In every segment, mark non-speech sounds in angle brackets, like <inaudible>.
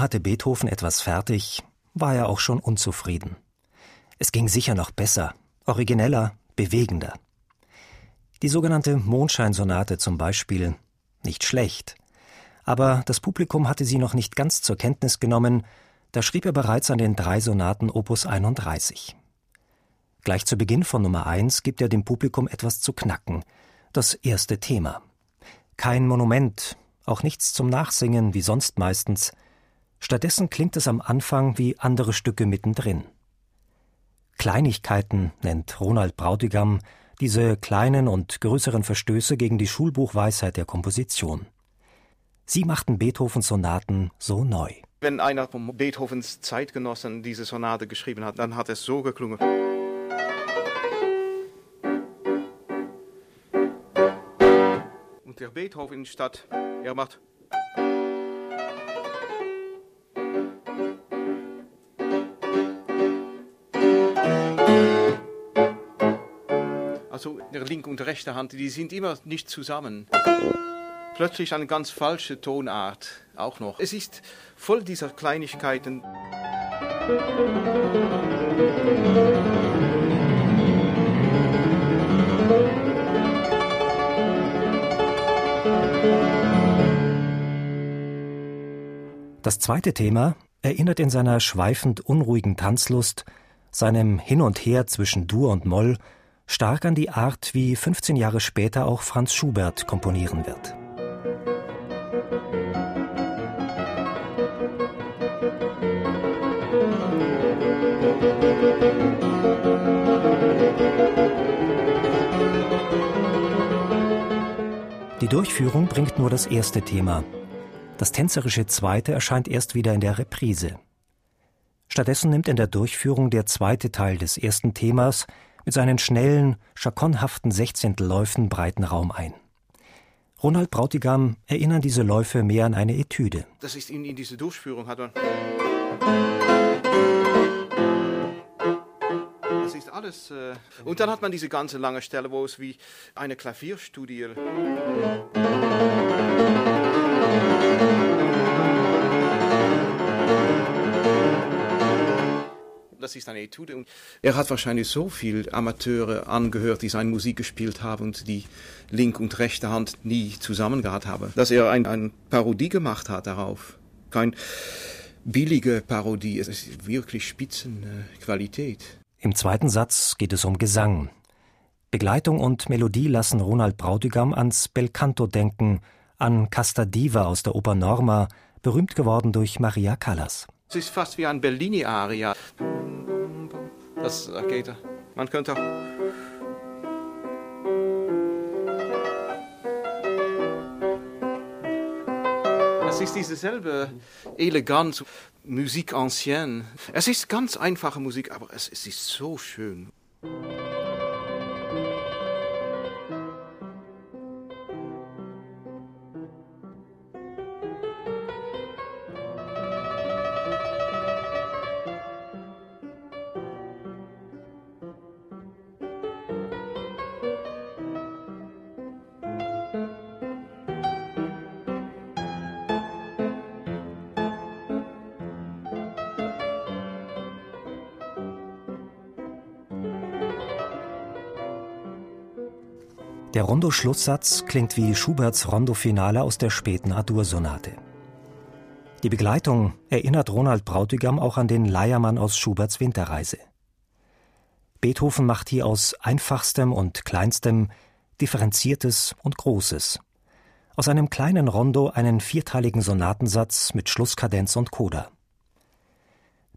Hatte Beethoven etwas fertig, war er auch schon unzufrieden. Es ging sicher noch besser, origineller, bewegender. Die sogenannte Mondscheinsonate zum Beispiel, nicht schlecht. Aber das Publikum hatte sie noch nicht ganz zur Kenntnis genommen, da schrieb er bereits an den drei Sonaten Opus 31. Gleich zu Beginn von Nummer 1 gibt er dem Publikum etwas zu knacken, das erste Thema. Kein Monument, auch nichts zum Nachsingen wie sonst meistens, Stattdessen klingt es am Anfang wie andere Stücke mittendrin. Kleinigkeiten nennt Ronald Brautigam diese kleinen und größeren Verstöße gegen die Schulbuchweisheit der Komposition. Sie machten Beethovens Sonaten so neu. Wenn einer von Beethovens Zeitgenossen diese Sonate geschrieben hat, dann hat es so geklungen. Und der Beethoven statt, er macht also der linke und rechte Hand, die sind immer nicht zusammen. Plötzlich eine ganz falsche Tonart auch noch. Es ist voll dieser Kleinigkeiten. Das zweite Thema erinnert in seiner schweifend unruhigen Tanzlust, seinem Hin und Her zwischen Dur und Moll stark an die Art, wie 15 Jahre später auch Franz Schubert komponieren wird. Die Durchführung bringt nur das erste Thema. Das tänzerische zweite erscheint erst wieder in der Reprise. Stattdessen nimmt in der Durchführung der zweite Teil des ersten Themas mit seinen schnellen, schakonhaften Sechzehntelläufen breiten Raum ein. Ronald Brautigam erinnern diese Läufe mehr an eine Etüde. Das ist in, in diese Durchführung hat man. Das ist alles. Äh, und dann hat man diese ganze lange Stelle, wo es wie eine Klavierstudie. Das ist eine Etude. Und er hat wahrscheinlich so viele Amateure angehört, die seine Musik gespielt haben und die linke und rechte Hand nie zusammen gehabt haben, dass er eine ein Parodie gemacht hat darauf. Kein billige Parodie, es ist wirklich Spitzenqualität. Im zweiten Satz geht es um Gesang. Begleitung und Melodie lassen Ronald Brautigam ans Belcanto denken, an Casta Diva aus der Oper Norma, berühmt geworden durch Maria Callas. Es ist fast wie ein Bellini-Aria. Das geht. Man könnte auch. Es ist dieselbe Eleganz, Musik ancienne. Es ist ganz einfache Musik, aber es, es ist so schön. Der Rondo-Schlusssatz klingt wie Schuberts Rondo-Finale aus der späten Adur-Sonate. Die Begleitung erinnert Ronald Brautigam auch an den Leiermann aus Schuberts Winterreise. Beethoven macht hier aus einfachstem und kleinstem Differenziertes und Großes. Aus einem kleinen Rondo einen vierteiligen Sonatensatz mit Schlusskadenz und Coda.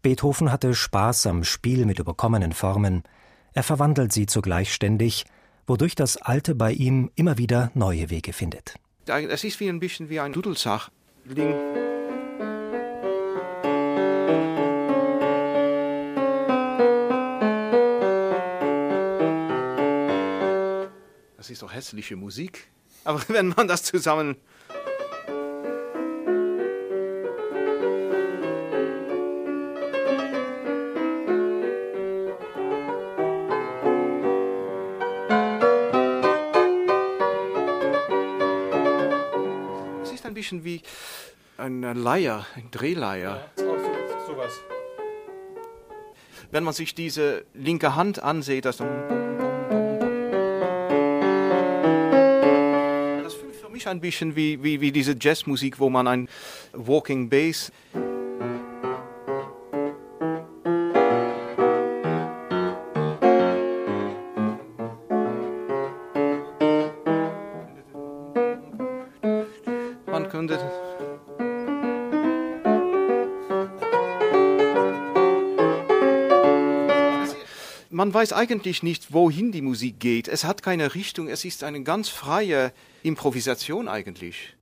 Beethoven hatte Spaß am Spiel mit überkommenen Formen, er verwandelt sie zugleich ständig wodurch das Alte bei ihm immer wieder neue Wege findet. Es ist wie ein bisschen wie ein Dudelsach. Das ist doch hässliche Musik. Aber <laughs> wenn man das zusammen bisschen wie eine Leier, ein Drehleier. Ja, so, sowas. Wenn man sich diese linke Hand ansieht, das, das fühlt für mich ein bisschen wie, wie, wie diese Jazzmusik, wo man ein Walking Bass könnte. Man weiß eigentlich nicht, wohin die Musik geht. Es hat keine Richtung. Es ist eine ganz freie Improvisation eigentlich.